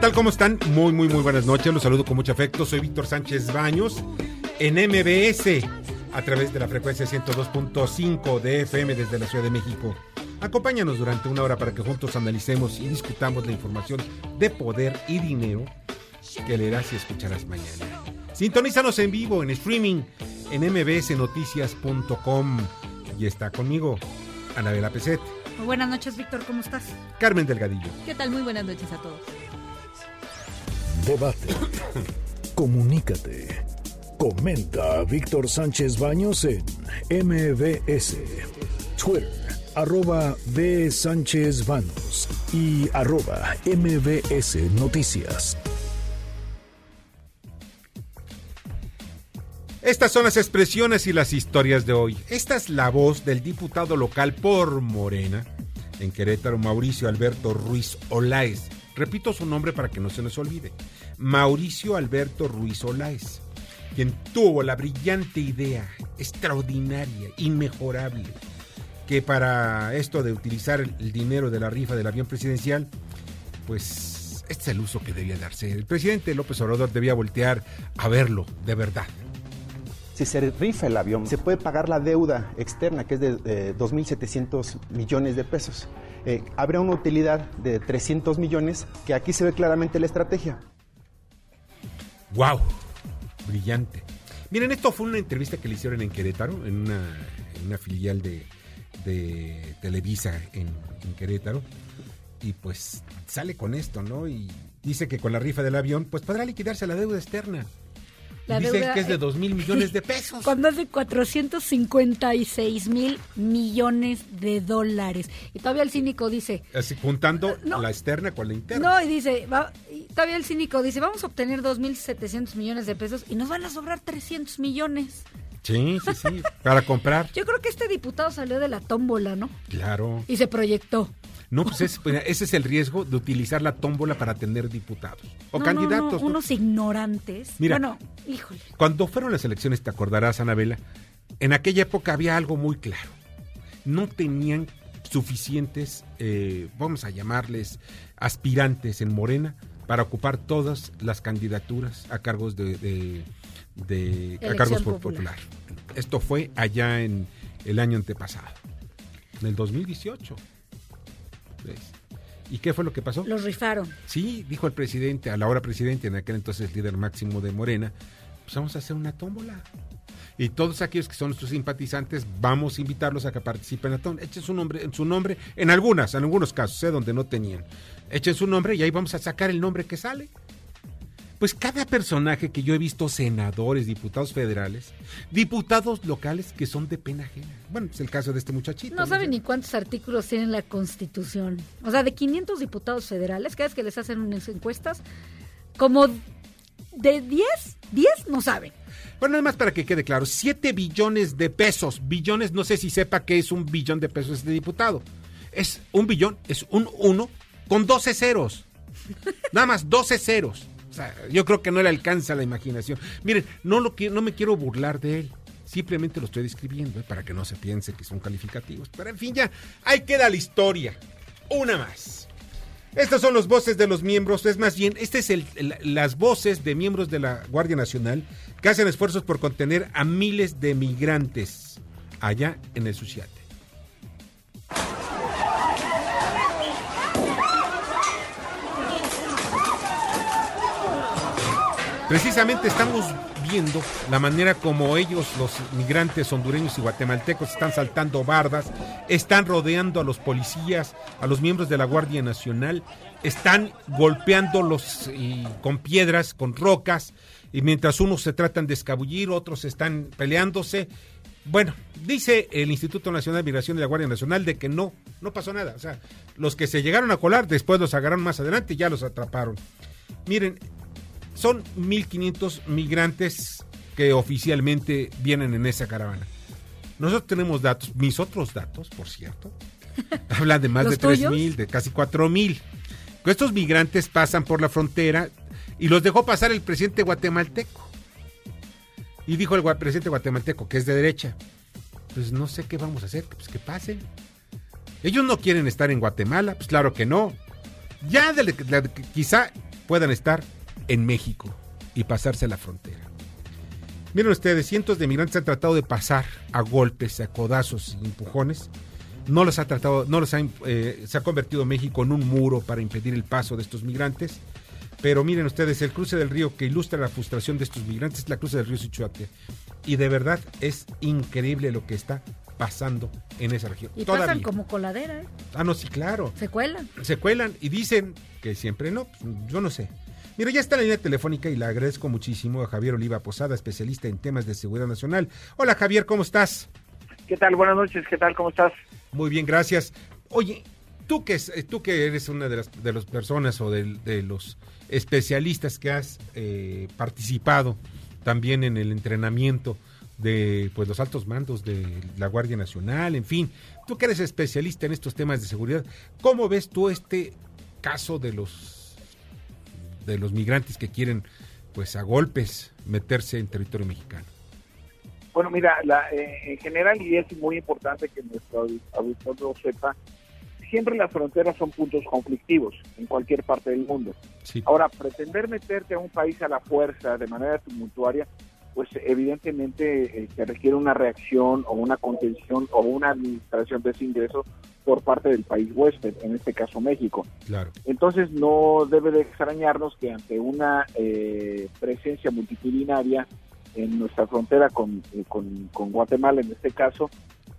Tal? ¿Cómo están? Muy, muy, muy buenas noches. Los saludo con mucho afecto. Soy Víctor Sánchez Baños en MBS a través de la frecuencia 102.5 de FM desde la Ciudad de México. Acompáñanos durante una hora para que juntos analicemos y discutamos la información de poder y dinero que leerás y escucharás mañana. Sintonízanos en vivo, en streaming, en mbsnoticias.com. Y está conmigo, Anabela Peset. Muy buenas noches, Víctor, ¿cómo estás? Carmen Delgadillo. ¿Qué tal? Muy buenas noches a todos. Debate. Comunícate. Comenta a Víctor Sánchez Baños en MBS. Twitter, arroba B. Sánchez Baños y arroba MBS Noticias. Estas son las expresiones y las historias de hoy. Esta es la voz del diputado local por Morena en Querétaro, Mauricio Alberto Ruiz Olaez. Repito su nombre para que no se nos olvide. Mauricio Alberto Ruiz Olaez, quien tuvo la brillante idea, extraordinaria, inmejorable, que para esto de utilizar el dinero de la rifa del avión presidencial, pues este es el uso que debía darse. El presidente López Obrador debía voltear a verlo de verdad. Si se rifa el avión, se puede pagar la deuda externa, que es de eh, 2.700 millones de pesos. Eh, habrá una utilidad de 300 millones, que aquí se ve claramente la estrategia. ¡Wow! Brillante. Miren, esto fue una entrevista que le hicieron en Querétaro, en una, filial de, de Televisa en, en, Querétaro. Y pues sale con esto, ¿no? Y dice que con la rifa del avión, pues podrá liquidarse la deuda externa. La dice deuda, que es de eh, 2 mil millones de pesos. Cuando es de 456 mil millones de dólares. Y todavía el cínico dice... Así, juntando No. la externa con la interna. No, y dice, va- y todavía el cínico dice, vamos a obtener 2.700 millones de pesos y nos van a sobrar 300 millones. Sí, sí, sí. Para comprar. Yo creo que este diputado salió de la tómbola, ¿no? Claro. Y se proyectó. No, pues es- pues, ese es el riesgo de utilizar la tómbola para tener diputados o No, no, candidatos. no, ¿no? unos ignorantes. Mira. Bueno, híjole. Cuando fueron las elecciones, te acordarás, Anabela, en aquella época había algo muy claro. No tenían suficientes, eh, vamos a llamarles, aspirantes en Morena para ocupar todas las candidaturas a cargos de, de- de- a cargos popular. popular. Esto fue allá en el año antepasado, en el 2018. ¿Ves? ¿Y qué fue lo que pasó? Los rifaron. Sí, dijo el presidente, a la hora presidente, en aquel entonces líder máximo de Morena, pues vamos a hacer una tómbola. Y todos aquellos que son nuestros simpatizantes, vamos a invitarlos a que participen en la tómbola. Echen su nombre, en su nombre, en algunas, en algunos casos, ¿eh? donde no tenían. Echen su nombre y ahí vamos a sacar el nombre que sale. Pues cada personaje que yo he visto, senadores, diputados federales, diputados locales que son de pena ajena. Bueno, es el caso de este muchachito. No saben sé. ni cuántos artículos tiene la Constitución. O sea, de 500 diputados federales, cada vez que les hacen unas encuestas, como de 10, 10 no saben. Bueno, nada más para que quede claro, 7 billones de pesos. Billones, no sé si sepa qué es un billón de pesos este diputado. Es un billón, es un uno con 12 ceros. Nada más 12 ceros. O sea, yo creo que no le alcanza la imaginación. Miren, no, lo que, no me quiero burlar de él. Simplemente lo estoy describiendo ¿eh? para que no se piense que son calificativos. Pero en fin, ya, ahí queda la historia. Una más. Estas son las voces de los miembros, es más bien, estas es el, las voces de miembros de la Guardia Nacional que hacen esfuerzos por contener a miles de migrantes allá en el Suchiate. Precisamente estamos viendo la manera como ellos, los migrantes hondureños y guatemaltecos, están saltando bardas, están rodeando a los policías, a los miembros de la Guardia Nacional, están golpeándolos con piedras, con rocas, y mientras unos se tratan de escabullir, otros están peleándose. Bueno, dice el Instituto Nacional de Migración de la Guardia Nacional de que no, no pasó nada. O sea, los que se llegaron a colar, después los agarraron más adelante y ya los atraparon. Miren, son 1.500 migrantes que oficialmente vienen en esa caravana. Nosotros tenemos datos, mis otros datos, por cierto, hablan de más de 3.000, de casi 4.000. Estos migrantes pasan por la frontera y los dejó pasar el presidente guatemalteco. Y dijo el presidente guatemalteco, que es de derecha, pues no sé qué vamos a hacer, pues que pasen. Ellos no quieren estar en Guatemala, pues claro que no. Ya de, quizá puedan estar en México y pasarse la frontera. Miren ustedes, cientos de migrantes han tratado de pasar a golpes, a codazos y empujones. No los ha tratado, no los ha, eh, se ha convertido México en un muro para impedir el paso de estos migrantes. Pero miren ustedes, el cruce del río que ilustra la frustración de estos migrantes es la cruce del río Sichuate. Y de verdad es increíble lo que está pasando en esa región. Y pasan como coladera, ¿eh? Ah, no, sí, claro. Se cuelan. Se cuelan y dicen que siempre no, pues, yo no sé. Mira, ya está en la línea telefónica y le agradezco muchísimo a Javier Oliva Posada, especialista en temas de seguridad nacional. Hola Javier, ¿cómo estás? ¿Qué tal? Buenas noches, ¿qué tal? ¿Cómo estás? Muy bien, gracias. Oye, tú que, tú que eres una de las, de las personas o de los especialistas que has eh, participado también en el entrenamiento de pues los altos mandos de la Guardia Nacional, en fin, tú que eres especialista en estos temas de seguridad, ¿cómo ves tú este caso de los de los migrantes que quieren pues a golpes meterse en territorio mexicano? Bueno, mira, eh, en general y es muy importante que nuestro auditorio sepa siempre las fronteras son puntos conflictivos en cualquier parte del mundo. Ahora, pretender meterte a un país a la fuerza de manera tumultuaria, pues evidentemente eh, requiere una reacción o una contención o una administración de ese ingreso por parte del país huésped, en este caso México. Claro. Entonces no debe de extrañarnos que ante una eh, presencia multitudinaria en nuestra frontera con, eh, con, Guatemala, en este caso,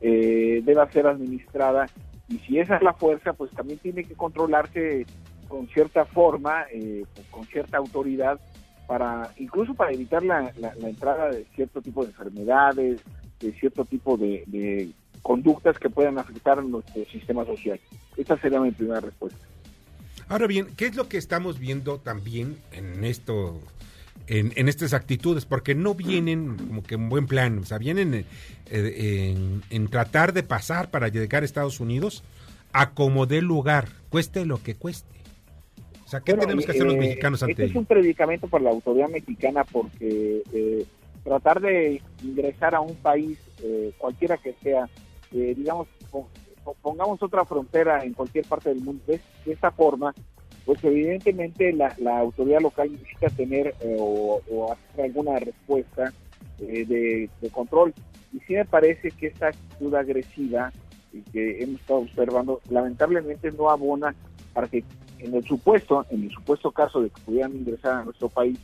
eh, deba ser administrada y si esa es la fuerza, pues también tiene que controlarse con cierta forma, eh, con cierta autoridad, para incluso para evitar la, entrada de cierto tipo de enfermedades, de cierto tipo de, conductas que puedan afectar a nuestro sistema social. Esta sería mi primera respuesta. Ahora bien, ¿qué es lo que estamos viendo también en esto, en, estas actitudes? Porque no vienen como que en buen plan, o sea, vienen eh, en, tratar de pasar para llegar a Estados Unidos a como dé lugar, cueste lo que cueste. O sea, ¿qué tenemos que hacer los eh, mexicanos ante este es un predicamento para la autoridad mexicana porque eh, tratar de ingresar a un país, cualquiera que sea, digamos, pongamos otra frontera en cualquier parte del mundo de, esta forma, pues evidentemente la, autoridad local necesita tener o, hacer alguna respuesta de, control. Y sí me parece que esta actitud agresiva que hemos estado observando, lamentablemente no abona para que en el supuesto, en el supuesto caso de que pudieran ingresar a nuestro país,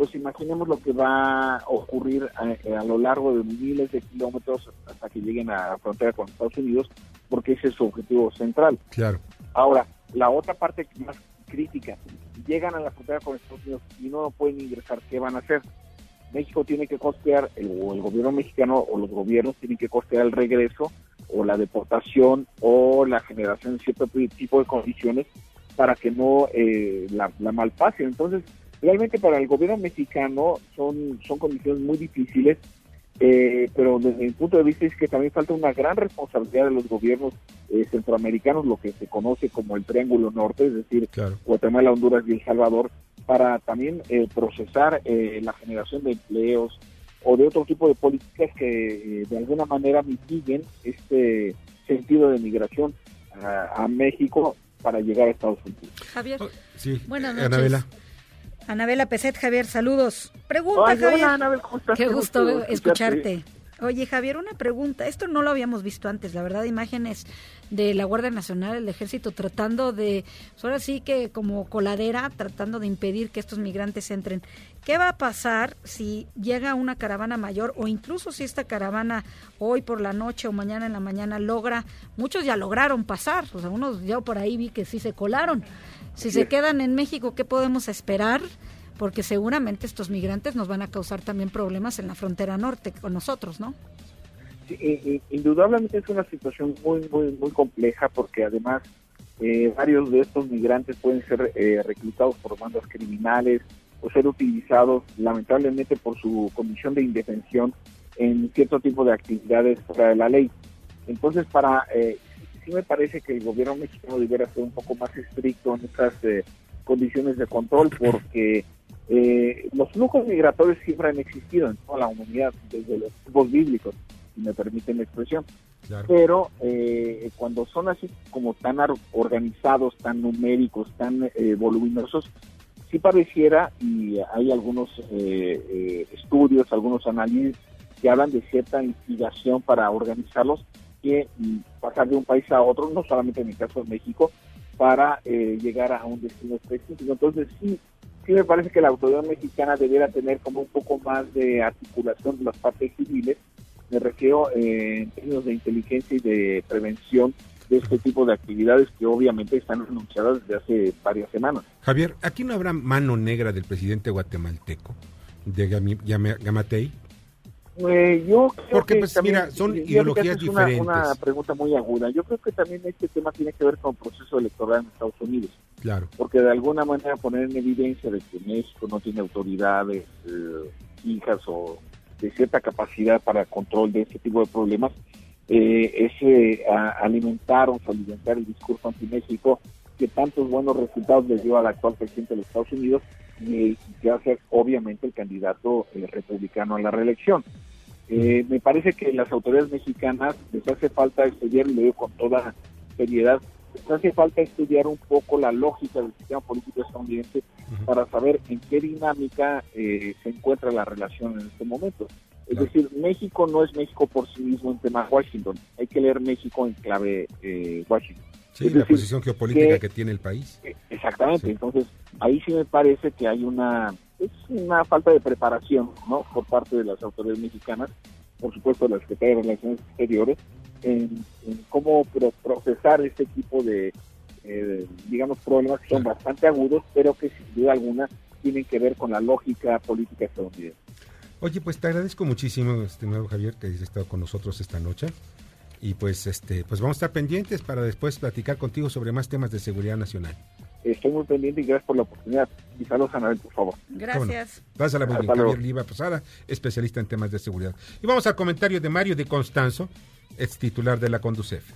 pues imaginemos lo que va a ocurrir a, lo largo de miles de kilómetros hasta que lleguen a la frontera con Estados Unidos, porque ese es su objetivo central. Claro. Ahora, la otra parte más crítica, llegan a la frontera con Estados Unidos y no pueden ingresar, ¿qué van a hacer? México tiene que costear, el, o el gobierno mexicano o los gobiernos tienen que costear el regreso o la deportación o la generación de cierto tipo de condiciones para que no eh, la, la malpasen. Entonces, realmente para el gobierno mexicano son, son condiciones muy difíciles, eh, pero desde mi punto de vista es que también falta una gran responsabilidad de los gobiernos eh, centroamericanos, lo que se conoce como el Triángulo Norte, es decir, Guatemala, Honduras y El Salvador, para también eh, procesar la generación de empleos o de otro tipo de políticas que de alguna manera mitiguen este sentido de migración a, México para llegar a Estados Unidos. Javier, oh, sí. buenas noches. Anabela Peset, Javier, saludos. Pregunta, Javier. Hola, Anabel, ¿cómo estás? Qué, gusto, escucharte. Oye, Javier, una pregunta. Esto no lo habíamos visto antes, la verdad, imágenes de la Guardia Nacional, el Ejército, tratando de, pues ahora sí que como coladera, tratando de impedir que estos migrantes entren. ¿Qué va a pasar si llega una caravana mayor o incluso si esta caravana hoy por la noche o mañana en la mañana logra, muchos ya lograron pasar, o sea, unos ya por ahí vi que sí se colaron. Si se quedan en México, ¿qué podemos esperar? porque seguramente estos migrantes nos van a causar también problemas en la frontera norte con nosotros, ¿no? Sí, indudablemente es una situación muy, muy, muy compleja porque además eh, varios de estos migrantes pueden ser eh, reclutados por bandas criminales o ser utilizados lamentablemente por su comisión de indefensión en cierto tipo de actividades fuera de la ley. Entonces, para eh, sí me parece que el gobierno mexicano debiera ser un poco más estricto en estas condiciones de control porque eh, los flujos migratorios siempre han existido en toda la humanidad, desde los tiempos bíblicos, si me permiten la expresión. Pero eh, cuando son así como tan organizados, tan numéricos, tan eh, voluminosos, sí pareciera, y hay algunos estudios, algunos análisis que hablan de cierta instigación para organizarlos, que mm, pasar de un país a otro, no solamente en el caso de México, para llegar a un destino específico. Entonces sí, sí me parece que la autoridad mexicana debiera tener como un poco más de articulación de las partes civiles, me refiero eh, en términos de inteligencia y de prevención de este tipo de actividades que obviamente están anunciadas desde hace varias semanas. Javier, ¿aquí no habrá mano negra del presidente guatemalteco, de Gamatei? Eh, yo creo Porque, que pues, mira, son ideologías es diferentes. Una, una pregunta muy aguda. Yo creo que también este tema tiene que ver con el proceso electoral en Estados Unidos. Claro. Porque de alguna manera poner en evidencia de que México no tiene autoridades eh, hijas o de cierta capacidad para control de este tipo de problemas, eh, es eh, alimentar o alimentar el discurso anti-México que tantos buenos resultados les dio al actual presidente de los Estados Unidos y que va a ser obviamente el candidato eh, republicano a la reelección. Me parece que las autoridades mexicanas les hace falta estudiar, y lo digo con toda seriedad, hace falta estudiar un poco la lógica del sistema político estadounidense para saber en qué dinámica eh, se encuentra la relación en este momento. Es decir, México no es México por sí mismo en tema Washington, hay que leer México en clave eh, Washington. Sí, la posición geopolítica que, tiene el país. Eh, exactamente, entonces ahí sí me parece que hay una, es una falta de preparación ¿no? por parte de las autoridades mexicanas, por supuesto de la Secretaría de Relaciones Exteriores, en, cómo procesar este tipo de, eh, digamos, problemas que son bastante agudos, pero que sin duda alguna tienen que ver con la lógica política estadounidense. Oye, pues te agradezco muchísimo, estimado Javier, que hayas estado con nosotros esta noche. Y pues este, pues vamos a estar pendientes para después platicar contigo sobre más temas de seguridad nacional. Estoy muy pendiente y gracias por la oportunidad. Y saludos a Anabel, por favor. Gracias. Pásala muy bien, Javier Liva Posada, especialista en temas de seguridad. Y vamos al comentario de Mario de Constanzo, ex titular de la Conducef.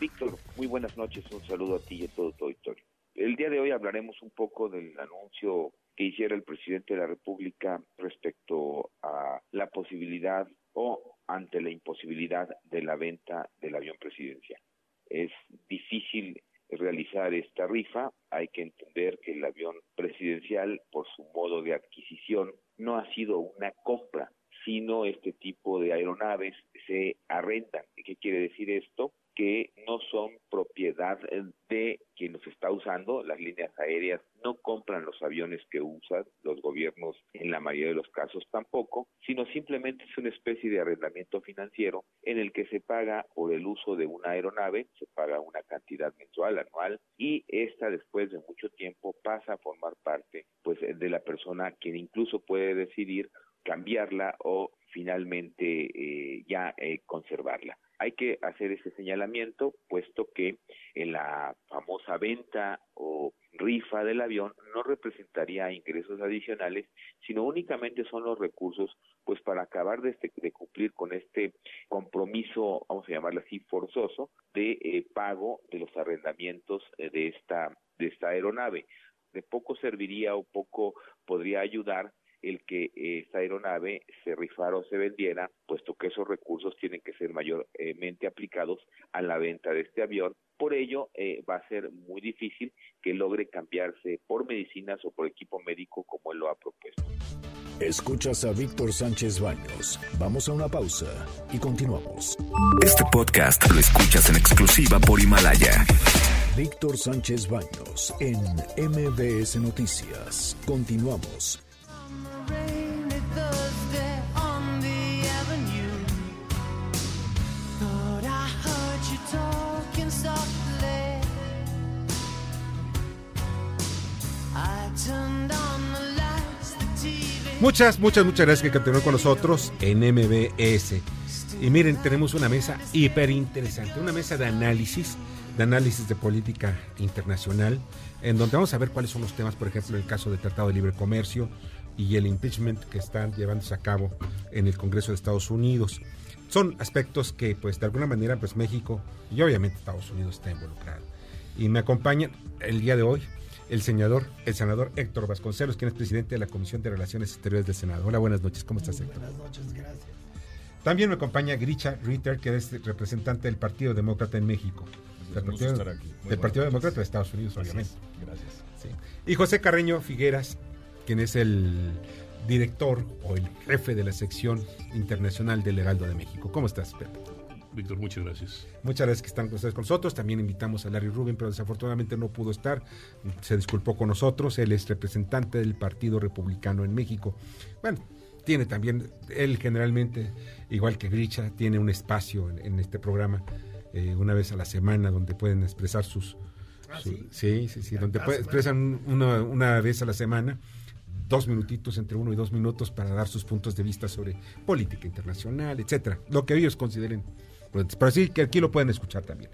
Víctor, muy buenas noches, un saludo a ti y a todo tu auditorio. El día de hoy hablaremos un poco del anuncio que hiciera el presidente de la República respecto a la posibilidad o ante la imposibilidad de la venta del avión presidencial. Es difícil realizar esta rifa, hay que entender que el avión presidencial, por su modo de adquisición, no ha sido una compra, sino este tipo de aeronaves se arrendan. ¿Qué quiere decir esto? Que no son propiedad de quien los está usando, las líneas aéreas no compran los aviones que usan, los gobiernos en la mayoría de los casos tampoco, sino simplemente es una especie de arrendamiento financiero en el que se paga por el uso de una aeronave, se paga una cantidad mensual, anual, y esta después de mucho tiempo pasa a formar parte pues de la persona quien incluso puede decidir cambiarla o finalmente eh, ya eh, conservarla. Hay que hacer ese señalamiento, puesto que en la famosa venta o rifa del avión no representaría ingresos adicionales, sino únicamente son los recursos pues para acabar de, este, de cumplir con este compromiso, vamos a llamarlo así, forzoso, de eh, pago de los arrendamientos de esta de esta aeronave. De poco serviría o poco podría ayudar el que esta aeronave se rifara o se vendiera, puesto que esos recursos tienen que ser mayormente aplicados a a la venta de este avión. Por ello, eh, va a ser muy difícil que logre cambiarse por medicinas o por equipo médico como él lo ha propuesto. Escuchas a Víctor Sánchez Baños. Vamos a una pausa y continuamos. Este podcast lo escuchas en exclusiva por Himalaya. Víctor Sánchez Baños en MBS Noticias. Continuamos. Muchas, muchas, muchas gracias que continúen con nosotros en MBS. Y miren, tenemos una mesa hiper interesante, una mesa de análisis, de análisis de política internacional, en donde vamos a ver cuáles son los temas, por ejemplo, el caso del Tratado de Libre Comercio y el impeachment que están llevándose a cabo en el Congreso de Estados Unidos. Son aspectos que, pues, de alguna manera, pues México y obviamente Estados Unidos está involucrado. Y me acompañan el día de hoy el senador, el senador Héctor Vasconcelos, quien es presidente de la Comisión de Relaciones Exteriores del Senado. Hola, buenas noches, ¿cómo estás, Héctor? Buenas noches, gracias. También me acompaña Gricha Ritter, que es representante del Partido Demócrata en México. Del Partido, del Partido Demócrata de Estados Unidos, obviamente. Gracias. Sí. Y José Carreño Figueras, quien es el director o el jefe de la sección internacional del Heraldo de México. ¿Cómo estás, Pepe? Víctor, muchas gracias. Muchas gracias que están ustedes con nosotros. También invitamos a Larry Rubin, pero desafortunadamente no pudo estar. Se disculpó con nosotros. Él es representante del Partido Republicano en México. Bueno, tiene también, él generalmente, igual que Gricha, tiene un espacio en, este programa eh, una vez a la semana donde pueden expresar sus... Ah, sí, sí, sí, donde expresan una, una vez a la semana dos minutitos, entre uno y dos minutos, para dar sus puntos de vista sobre política internacional, etcétera, lo que ellos consideren pero así que aquí lo pueden escuchar también.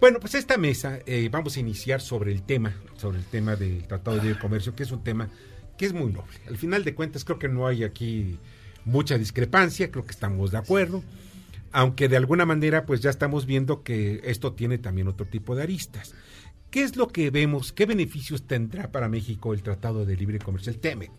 Bueno, pues esta mesa eh, vamos a iniciar sobre el tema, sobre el tema del Tratado de Libre Comercio, que es un tema que es muy noble. Al final de cuentas creo que no hay aquí mucha discrepancia, creo que estamos de acuerdo, aunque de alguna manera pues ya estamos viendo que esto tiene también otro tipo de aristas. ¿Qué es lo que vemos? ¿Qué beneficios tendrá para México el Tratado de Libre Comercio, el TEME?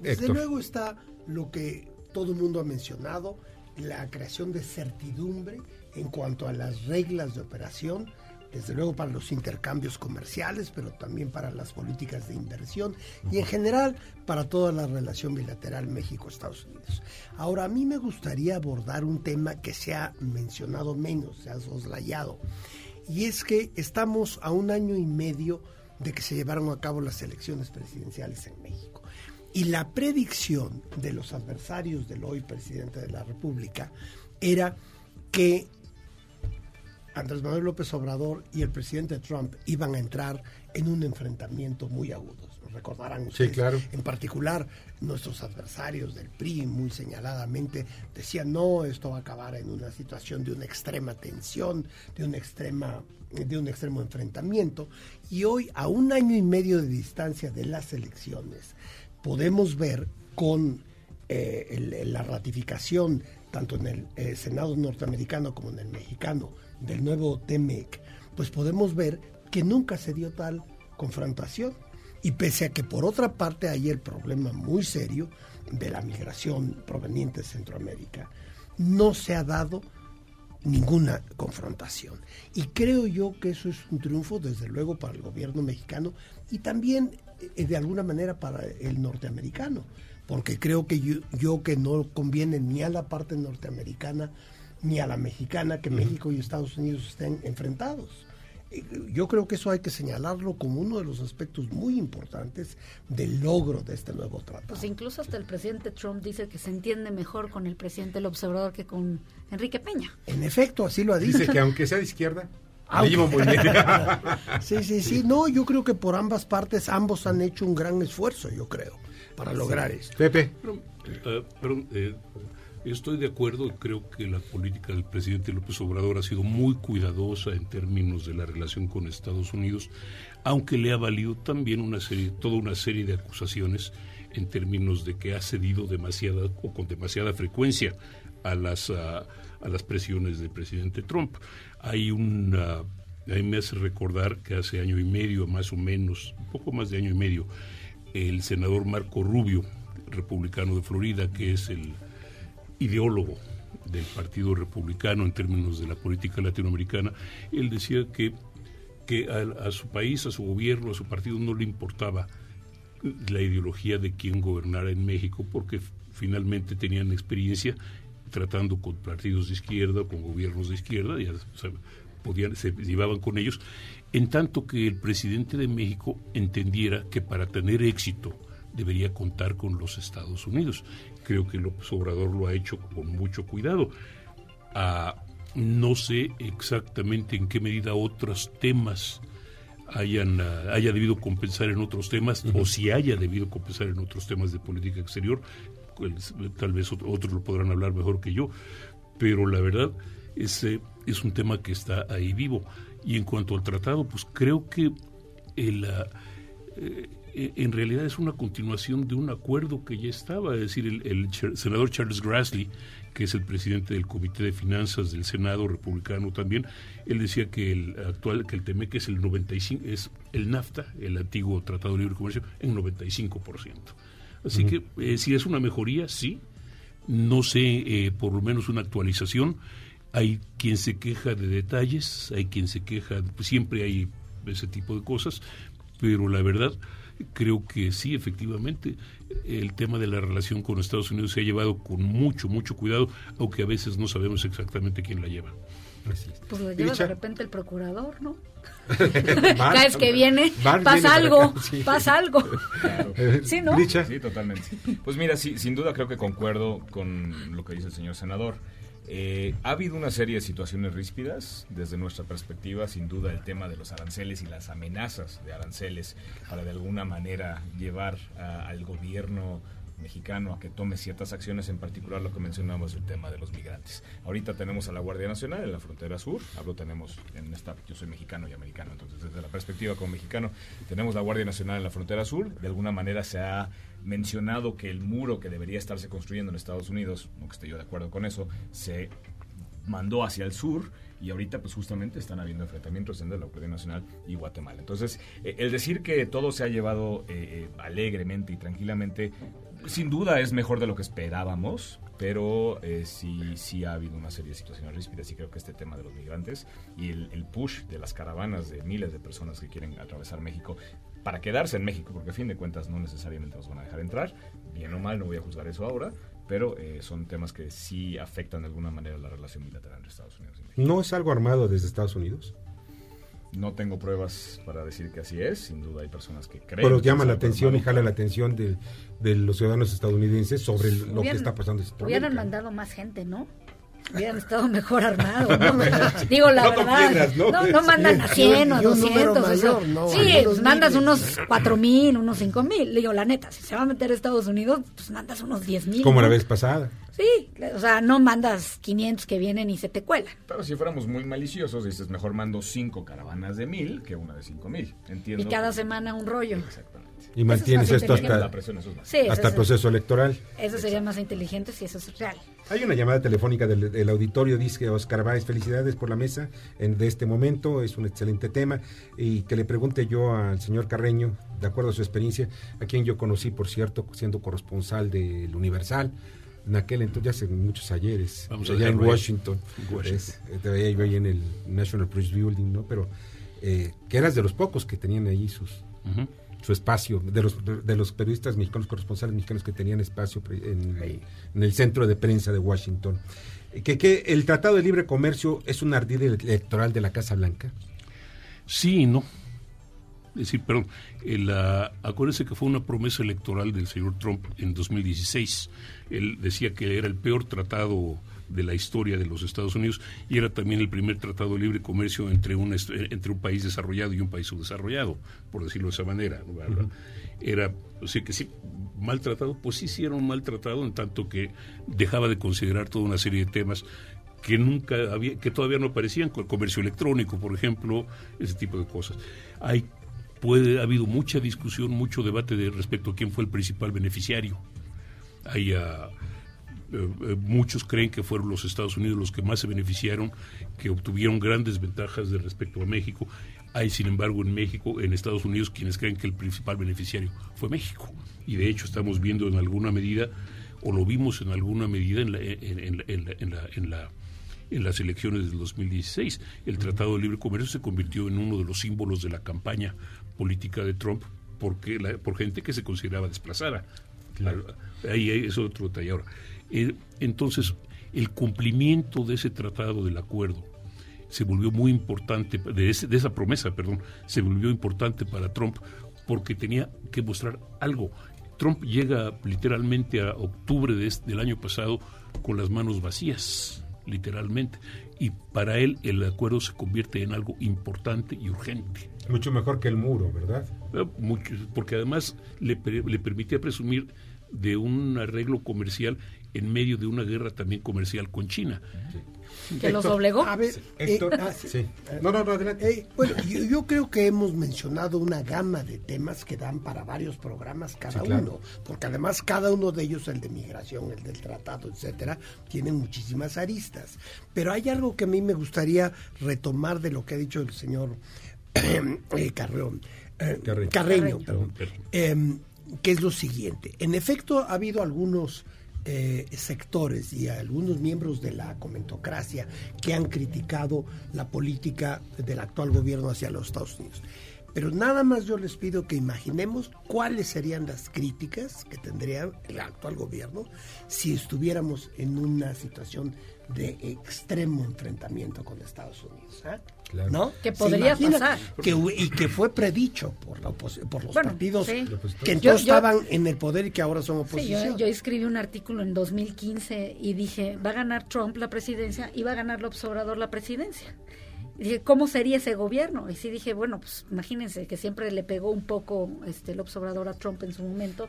Desde luego está lo que todo el mundo ha mencionado, la creación de certidumbre en cuanto a las reglas de operación, desde luego para los intercambios comerciales, pero también para las políticas de inversión y en general para toda la relación bilateral México-Estados Unidos. Ahora, a mí me gustaría abordar un tema que se ha mencionado menos, se ha soslayado, y es que estamos a un año y medio de que se llevaron a cabo las elecciones presidenciales en México. Y la predicción de los adversarios del hoy presidente de la República era que Andrés Manuel López Obrador y el presidente Trump iban a entrar en un enfrentamiento muy agudo. Recordarán ustedes, sí, claro. en particular nuestros adversarios del PRI muy señaladamente decían no, esto va a acabar en una situación de una extrema tensión, de una extrema de un extremo enfrentamiento y hoy a un año y medio de distancia de las elecciones podemos ver con eh, la ratificación tanto en el eh, Senado norteamericano como en el mexicano del nuevo TEMEC, pues podemos ver que nunca se dio tal confrontación. Y pese a que por otra parte hay el problema muy serio de la migración proveniente de Centroamérica, no se ha dado ninguna confrontación. Y creo yo que eso es un triunfo, desde luego, para el gobierno mexicano y también de alguna manera para el norteamericano, porque creo que yo, que no conviene ni a la parte norteamericana ni a la mexicana que México y Estados Unidos estén enfrentados. Eh, yo creo que eso hay que señalarlo como uno de los aspectos muy importantes del logro de este nuevo tratado. Pues incluso hasta el presidente Trump dice que se entiende mejor con el presidente el observador que con Enrique Peña. En efecto, así lo ha dicho. Dice que aunque sea de izquierda, sí, sí, sí. No, yo creo que por ambas partes, ambos han hecho un gran esfuerzo, yo creo, para lograr esto. Pepe. Pero, eh, eh, estoy de acuerdo, creo que la política del presidente López Obrador ha sido muy cuidadosa en términos de la relación con Estados Unidos, aunque le ha valido también una serie, toda una serie de acusaciones en términos de que ha cedido demasiada o con demasiada frecuencia a las, a las presiones del presidente Trump. Hay una, ahí me hace recordar que hace año y medio, más o menos, un poco más de año y medio, el senador Marco Rubio, republicano de Florida, que es el ideólogo del Partido Republicano en términos de la política latinoamericana, él decía que, que a, su país, a su gobierno, a su partido no le importaba la ideología de quién gobernara en México, porque finalmente tenían experiencia tratando con partidos de izquierda, con gobiernos de izquierda, ya podían, se llevaban con ellos, en tanto que el presidente de México entendiera que para tener éxito debería contar con los Estados Unidos. Creo que López Obrador lo ha hecho con mucho cuidado. Ah, no sé exactamente en qué medida otros temas hayan ah, haya debido compensar en otros temas o si haya debido compensar en otros temas de política exterior tal vez otros lo podrán hablar mejor que yo pero la verdad ese es un tema que está ahí vivo y en cuanto al tratado pues creo que el, eh, eh, en realidad es una continuación de un acuerdo que ya estaba, es decir, el, senador Charles Grassley, que es el presidente del Comité de Finanzas del Senado republicano también, él decía que el actual, que el TEMEC es el 95, es el NAFTA, el antiguo Tratado de Libre Comercio, en 95%. Así que eh, si es una mejoría, sí, no sé, eh, por lo menos una actualización. Hay quien se queja de detalles, hay quien se queja, pues siempre hay ese tipo de cosas, pero la verdad creo que sí, efectivamente, el tema de la relación con Estados Unidos se ha llevado con mucho, mucho cuidado, aunque a veces no sabemos exactamente quién la lleva. Pues lo lleva de repente el procurador, ¿no? Cada vez que viene, pasa algo, pasa algo. ¿Sí, no? Sí, totalmente. Pues mira, sí, sin duda creo que concuerdo con lo que dice el señor senador. Eh, ha habido una serie de situaciones ríspidas desde nuestra perspectiva, sin duda el tema de los aranceles y las amenazas de aranceles para de alguna manera llevar al gobierno mexicano a que tome ciertas acciones, en particular lo que mencionamos, el tema de los migrantes. Ahorita tenemos a la Guardia Nacional en la frontera sur, hablo tenemos en esta, yo soy mexicano y americano, entonces desde la perspectiva como mexicano, tenemos la Guardia Nacional en la frontera sur, de alguna manera se ha mencionado que el muro que debería estarse construyendo en Estados Unidos, aunque esté yo de acuerdo con eso, se mandó hacia el sur y ahorita pues justamente están habiendo enfrentamientos entre la Guardia Nacional y Guatemala. Entonces, eh, el decir que todo se ha llevado eh, eh, alegremente y tranquilamente, sin duda es mejor de lo que esperábamos, pero sí, sí ha habido una serie de situaciones ríspidas y creo que este tema de los migrantes y el, el push de las caravanas de miles de personas que quieren atravesar México para quedarse en México, porque a fin de cuentas no necesariamente nos van a dejar entrar, bien o mal, no voy a juzgar eso ahora, pero eh, son temas que sí afectan de alguna manera la relación bilateral entre Estados Unidos y México. ¿No es algo armado desde Estados Unidos? No tengo pruebas para decir que así es, sin duda hay personas que creen. Pero llama la atención y jala la atención de, los ciudadanos estadounidenses sobre lo que está pasando. Hubieran mandado más gente, ¿no? hubieran estado mejor armados. Digo la verdad. ¿no? ¿no? mandan a 100 o a 200. sí, pues mandas unos 4 mil, unos 5 mil. Digo, la neta, si se va a meter a Estados Unidos, pues mandas unos 10 mil. Como la vez pasada. Sí, o sea, no mandas 500 que vienen y se te cuelan. Pero si fuéramos muy maliciosos, dices, mejor mando 5 caravanas de mil que una de 5 mil. Entiendo. Y cada semana un rollo. Exactamente. Y mantienes esto hasta, hasta el proceso electoral. Eso sería más inteligente si eso es real. Hay una llamada telefónica del, auditorio, dice que Oscar Báez, felicidades por la mesa en, de este momento, es un excelente tema. Y que le pregunte yo al señor Carreño, de acuerdo a su experiencia, a quien yo conocí, por cierto, siendo corresponsal del Universal, en aquel entonces, ya hace muchos ayeres, allá en Washington, eh, te veía yo ahí en el National Press Building, ¿no? Pero eh, que eras de los pocos que tenían ahí sus su espacio, de los, de los periodistas mexicanos, corresponsales mexicanos que tenían espacio en, el centro de prensa de Washington. ¿Que, que el Tratado de Libre Comercio es un ardid electoral de la Casa Blanca? Sí y no. Es decir, perdón, el, acuérdense que fue una promesa electoral del señor Trump en 2016. Él decía que era el peor tratado de la historia de los Estados Unidos y era también el primer tratado de libre comercio entre un, entre un país desarrollado y un país subdesarrollado, por decirlo de esa manera. Era, o sea que sí, maltratado, pues sí, sí era un maltratado en tanto que dejaba de considerar toda una serie de temas que nunca había, que todavía no aparecían, el comercio electrónico, por ejemplo, ese tipo de cosas. Hay puede ha habido mucha discusión, mucho debate de respecto a quién fue el principal beneficiario. Hay uh, eh, eh, muchos creen que fueron los Estados Unidos los que más se beneficiaron, que obtuvieron grandes ventajas de respecto a México. Hay, sin embargo, en México, en Estados Unidos, quienes creen que el principal beneficiario fue México. Y de hecho estamos viendo en alguna medida o lo vimos en alguna medida en, la, en, la, en, las elecciones del 2016. El Tratado de Libre Comercio se convirtió en uno de los símbolos de la campaña política de Trump porque por gente que se consideraba desplazada. Ahí es otro detalle. Ahora, eh, entonces, el cumplimiento de ese tratado del acuerdo se volvió muy importante, de, de esa promesa, perdón, se volvió importante para Trump porque tenía que mostrar algo. Trump llega literalmente a octubre de del año pasado con las manos vacías, literalmente, y para él el acuerdo se convierte en algo importante y urgente. Mucho mejor que el muro, ¿verdad? Mucho, porque además le, le permitía presumir de un arreglo comercial en medio de una guerra también comercial con China. ¿Que los obligó? A ver, Héctor, eh, ah, sí. No, no, no, adelante. Eh, bueno, yo, creo que hemos mencionado una gama de temas que dan para varios programas cada uno, porque además cada uno de ellos, el de migración, el del tratado, etcétera, tiene muchísimas aristas. Pero hay algo que a mí me gustaría retomar de lo que ha dicho el señor Carreón, Carreño, perdón, em, que es lo siguiente. En efecto, ha habido algunos eh, sectores y algunos miembros de la comentocracia que han criticado la política del actual gobierno hacia los Estados Unidos. Pero nada más yo les pido que imaginemos cuáles serían las críticas que tendría el actual gobierno si estuviéramos en una situación de extremo enfrentamiento con Estados Unidos. ¿eh? ¿No? Que podría pasar. Que, y que fue predicho por, la por los partidos que entonces estaban en el poder y que ahora son oposición. yo, escribí un artículo en 2015 y dije, va a ganar Trump la presidencia y va a ganar López Obrador la presidencia. Y dije, ¿cómo sería ese gobierno? Y sí dije, bueno, pues imagínense que siempre le pegó un poco este López Obrador a Trump en su momento,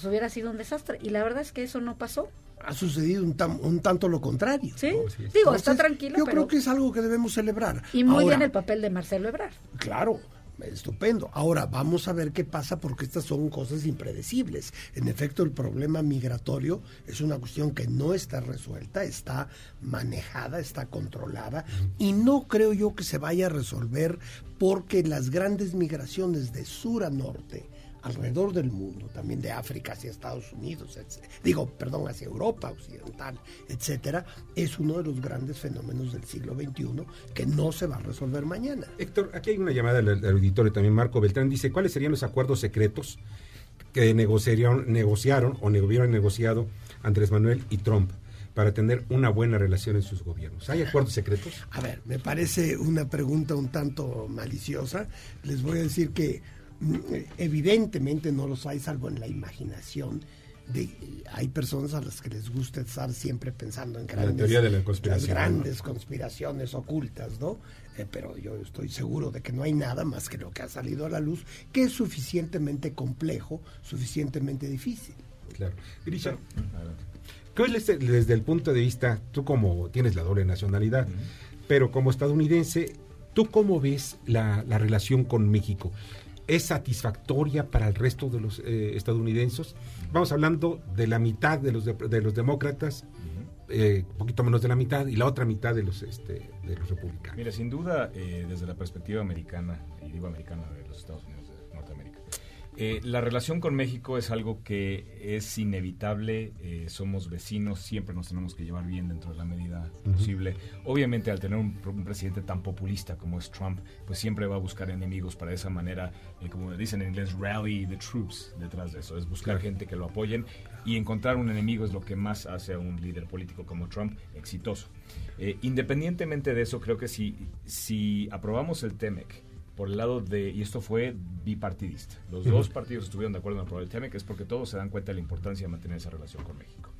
pues hubiera sido un desastre. Y la verdad es que eso no pasó ha sucedido un, un tanto lo contrario. Sí, digo, está tranquilo. Yo creo que es algo que debemos celebrar. Y muy bien el papel de Marcelo Ebrard. Claro, estupendo. Ahora vamos a ver qué pasa porque estas son cosas impredecibles. En efecto, el problema migratorio es una cuestión que no está resuelta, está manejada, está controlada y no creo yo que se vaya a resolver porque las grandes migraciones de sur a norte, alrededor del mundo, también de África hacia Estados Unidos, digo, perdón, hacia Europa occidental, etcétera, es uno de los grandes fenómenos del siglo XXI que no se va a resolver mañana. Héctor, aquí hay una llamada del, auditorio también, Marco Beltrán, dice, ¿cuáles serían los acuerdos secretos que negociaron, negociaron o hubieran negociado Andrés Manuel y Trump? para tener una buena relación en sus gobiernos. ¿Hay acuerdos secretos? A ver, me parece una pregunta un tanto maliciosa. Les voy a decir que evidentemente no los hay salvo en la imaginación. De, hay personas a las que les gusta estar siempre pensando en grandes, las grandes conspiraciones ocultas, ¿no? Eh, pero yo estoy seguro de que no hay nada más que lo que ha salido a la luz, que es suficientemente complejo, suficientemente difícil. Claro. Grisha, desde, desde, el punto de vista, tú como tienes la doble nacionalidad, pero como estadounidense, ¿tú cómo ves la, la relación con México? Es satisfactoria para el resto de los eh, estadounidenses. Vamos hablando de la mitad de los, de, los demócratas, eh, un poquito menos de la mitad, y la otra mitad de los, este, de los republicanos. Mira, sin duda, eh, desde la perspectiva americana, y digo americana de los Estados Unidos eh, la relación con México es algo que es inevitable, eh, somos vecinos, siempre nos tenemos que llevar bien dentro de la medida posible. Obviamente al tener un, presidente tan populista como es Trump, pues siempre va a buscar enemigos para de esa manera, eh, como dicen en inglés, rally the troops detrás de eso, es buscar gente que lo apoyen y encontrar un enemigo es lo que más hace a un líder político como Trump exitoso. independientemente de eso, creo que si, si aprobamos el TEMEC, por el lado de, y esto fue bipartidista, los dos partidos estuvieron de acuerdo en el tema, que es porque todos se dan cuenta de la importancia de mantener esa relación con México.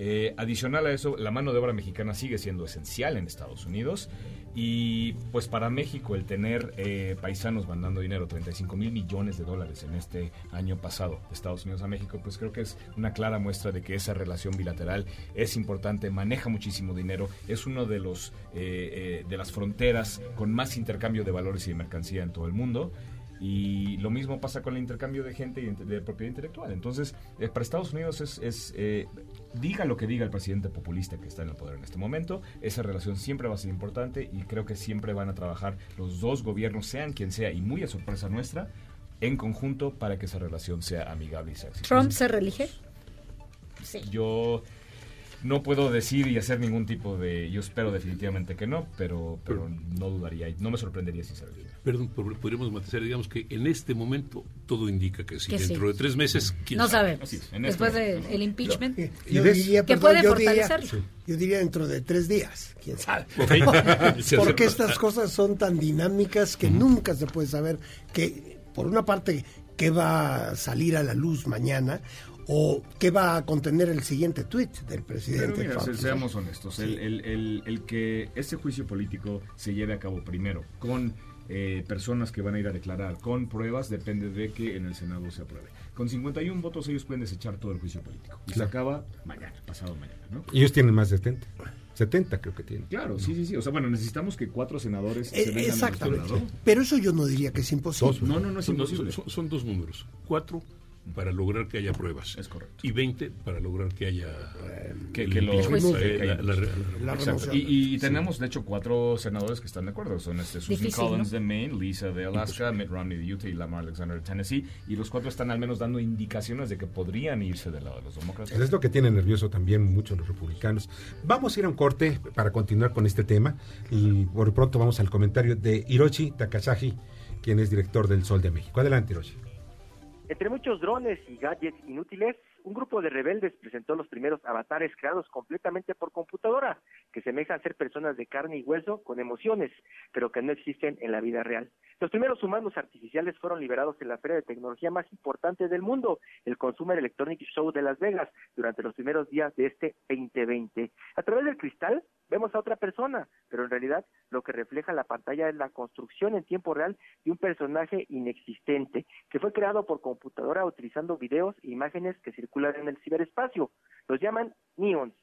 Eh, adicional a eso, la mano de obra mexicana sigue siendo esencial en Estados Unidos y pues para México el tener eh, paisanos mandando dinero, 35 mil millones de dólares en este año pasado de Estados Unidos a México, pues creo que es una clara muestra de que esa relación bilateral es importante, maneja muchísimo dinero, es uno de los eh, de las fronteras con más intercambio de valores y de mercancía en todo el mundo y lo mismo pasa con el intercambio de gente y de propiedad intelectual. Entonces, eh, para Estados Unidos es, eh, diga lo que diga el presidente populista que está en el poder en este momento, esa relación siempre va a ser importante y creo que siempre van a trabajar los dos gobiernos, sean quien sea, y muy a sorpresa nuestra, en conjunto para que esa relación sea amigable y sea ¿Trump se reelige? Yo no puedo decir y hacer ningún tipo de. Yo espero definitivamente que no, pero, pero no dudaría, no me sorprendería si se Perdón, podríamos matizar, digamos que en este momento todo indica que sí. Dentro de tres meses, ¿quién No sabemos. Después del el impeachment, yo diría, que puede fortalecerlo. Yo diría dentro de tres días, quién sabe. Porque estas cosas son tan dinámicas que nunca se puede saber que, por una parte, qué va a salir a la luz mañana o qué va a contener el siguiente tuit del presidente. Pero seamos honestos, el, que este juicio político se lleve a cabo primero con eh, personas que van a ir a declarar, con pruebas, depende de que en el Senado se apruebe. Con 51 votos ellos pueden desechar todo el juicio político. Y se acaba mañana, pasado mañana. ¿no? Y ellos tienen más de 70. 70 creo que tiene. Claro, sí, sí, sí. O sea, bueno, necesitamos que cuatro senadores se vengan Exactamente. Pero eso yo no diría que es imposible. no, no, no es imposible. son, dos números. Cuatro para lograr que haya pruebas. Es correcto. Y 20 para lograr que haya que, lo y, tenemos de hecho cuatro senadores que están de acuerdo. Son este Susan Collins de Maine, Lisa de Alaska, Mitt Romney de Utah y Lamar Alexander de Tennessee. Y los cuatro están al menos dando indicaciones de que podrían irse del lado de los demócratas. Es lo que tiene nervioso también muchos los republicanos. Vamos a ir a un corte para continuar con este tema y por pronto vamos al comentario de Hiroshi Takasaji, quien es director del Sol de México. Adelante, Hiroshi. Entre muchos drones y gadgets inútiles, un grupo de rebeldes presentó los primeros avatares creados completamente por computadora, que semejan ser personas de carne y hueso con emociones, pero que no existen en la vida real. Los primeros humanos artificiales fueron liberados en la feria de tecnología más importante del mundo, el Consumer Electronic Show de Las Vegas, durante los primeros días de este 2020. A través del cristal vemos a otra persona, pero en realidad lo que refleja la pantalla es la construcción en tiempo real de un personaje inexistente, que fue creado por computadora utilizando videos e imágenes que circulan en el ciberespacio. Los llaman neons.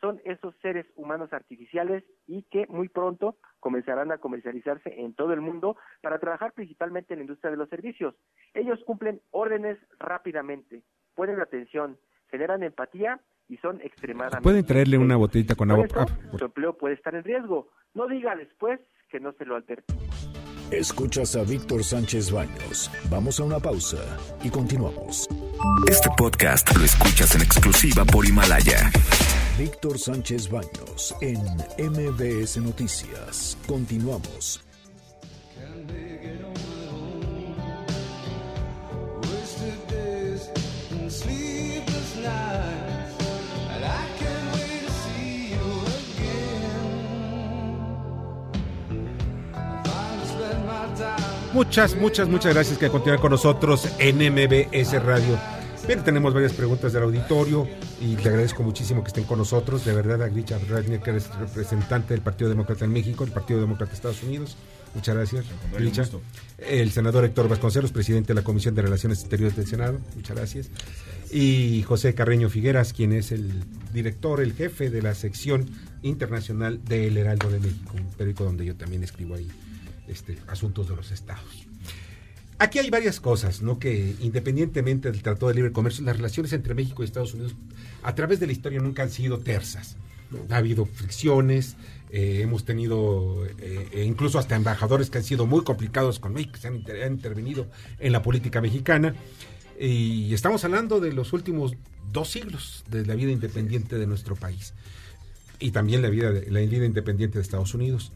Son esos seres humanos artificiales y que muy pronto comenzarán a comercializarse en todo el mundo para trabajar principalmente en la industria de los servicios. Ellos cumplen órdenes rápidamente, ponen atención, generan empatía y son extremadamente... Pueden traerle una botellita con agua. Ah, su empleo puede estar en riesgo. No diga después que no se lo advertimos. Escuchas a Víctor Sánchez Baños. Vamos a una pausa y continuamos. Este podcast lo escuchas en exclusiva por Himalaya. Víctor Sánchez Baños en MBS Noticias. Continuamos. Muchas, muchas, muchas gracias que continuar con nosotros en MBS Radio. Bien, tenemos varias preguntas del auditorio y le agradezco muchísimo que estén con nosotros. De verdad, a Grisha Radner, que eres representante del Partido Demócrata en México, el Partido Demócrata de Estados Unidos. Muchas gracias, Grisha. El senador Héctor Vasconcelos, presidente de la Comisión de Relaciones Exteriores del Senado. Muchas gracias. Y José Carreño Figueras, quien es el director, el jefe de la sección internacional del Heraldo de México, un periódico donde yo también escribo ahí este, asuntos de los estados. Aquí hay varias cosas, ¿no? Que independientemente del Tratado de Libre Comercio, las relaciones entre México y Estados Unidos a través de la historia nunca han sido tersas. Ha habido fricciones, eh, hemos tenido eh, e incluso hasta embajadores que han sido muy complicados con México, que se han, intervenido en la política mexicana. Y estamos hablando de los últimos dos siglos de la vida independiente de nuestro país y también la vida, de, la vida independiente de Estados Unidos.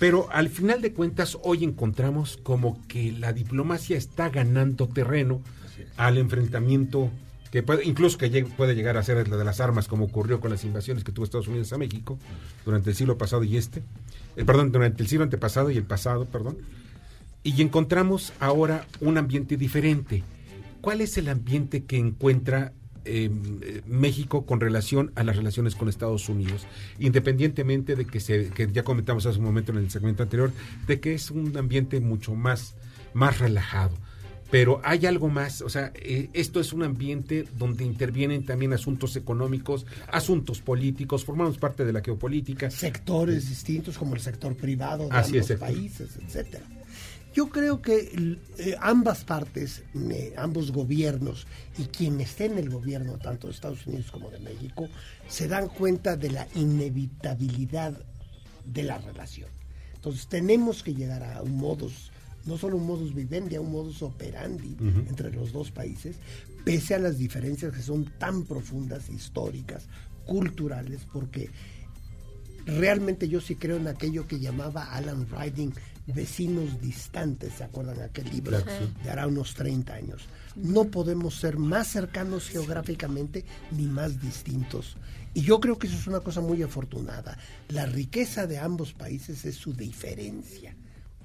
Pero al final de cuentas, hoy encontramos como que la diplomacia está ganando terreno al enfrentamiento que puede, incluso que puede llegar a ser la de las armas, como ocurrió con las invasiones que tuvo Estados Unidos a México durante el siglo pasado y este, eh, perdón, durante el siglo antepasado y el pasado, perdón. Y encontramos ahora un ambiente diferente. ¿Cuál es el ambiente que encuentra Em, México con relación a las relaciones con Estados Unidos, independientemente de que, se, que ya comentamos hace un momento en el segmento anterior, de que es un ambiente mucho más, más relajado. Pero hay algo más, o sea, eh, esto es un ambiente donde intervienen también asuntos económicos, asuntos políticos, formamos parte de la geopolítica. Sectores distintos como el sector privado de Así ambos países, etcétera. Yo creo que eh, ambas partes, ambos gobiernos y quien esté en el gobierno, tanto de Estados Unidos como de México, se dan cuenta de la inevitabilidad de la relación. Entonces tenemos que llegar a un modus, no solo un modus vivendi, a un modus operandi entre los dos países, pese a las diferencias que son tan profundas, históricas, culturales, porque realmente yo sí creo en aquello que llamaba Alan Riding vecinos distantes, ¿se acuerdan aquel libro? De hará unos 30 años. No podemos ser más cercanos geográficamente ni más distintos. Y yo creo que eso es una cosa muy afortunada. La riqueza de ambos países es su diferencia.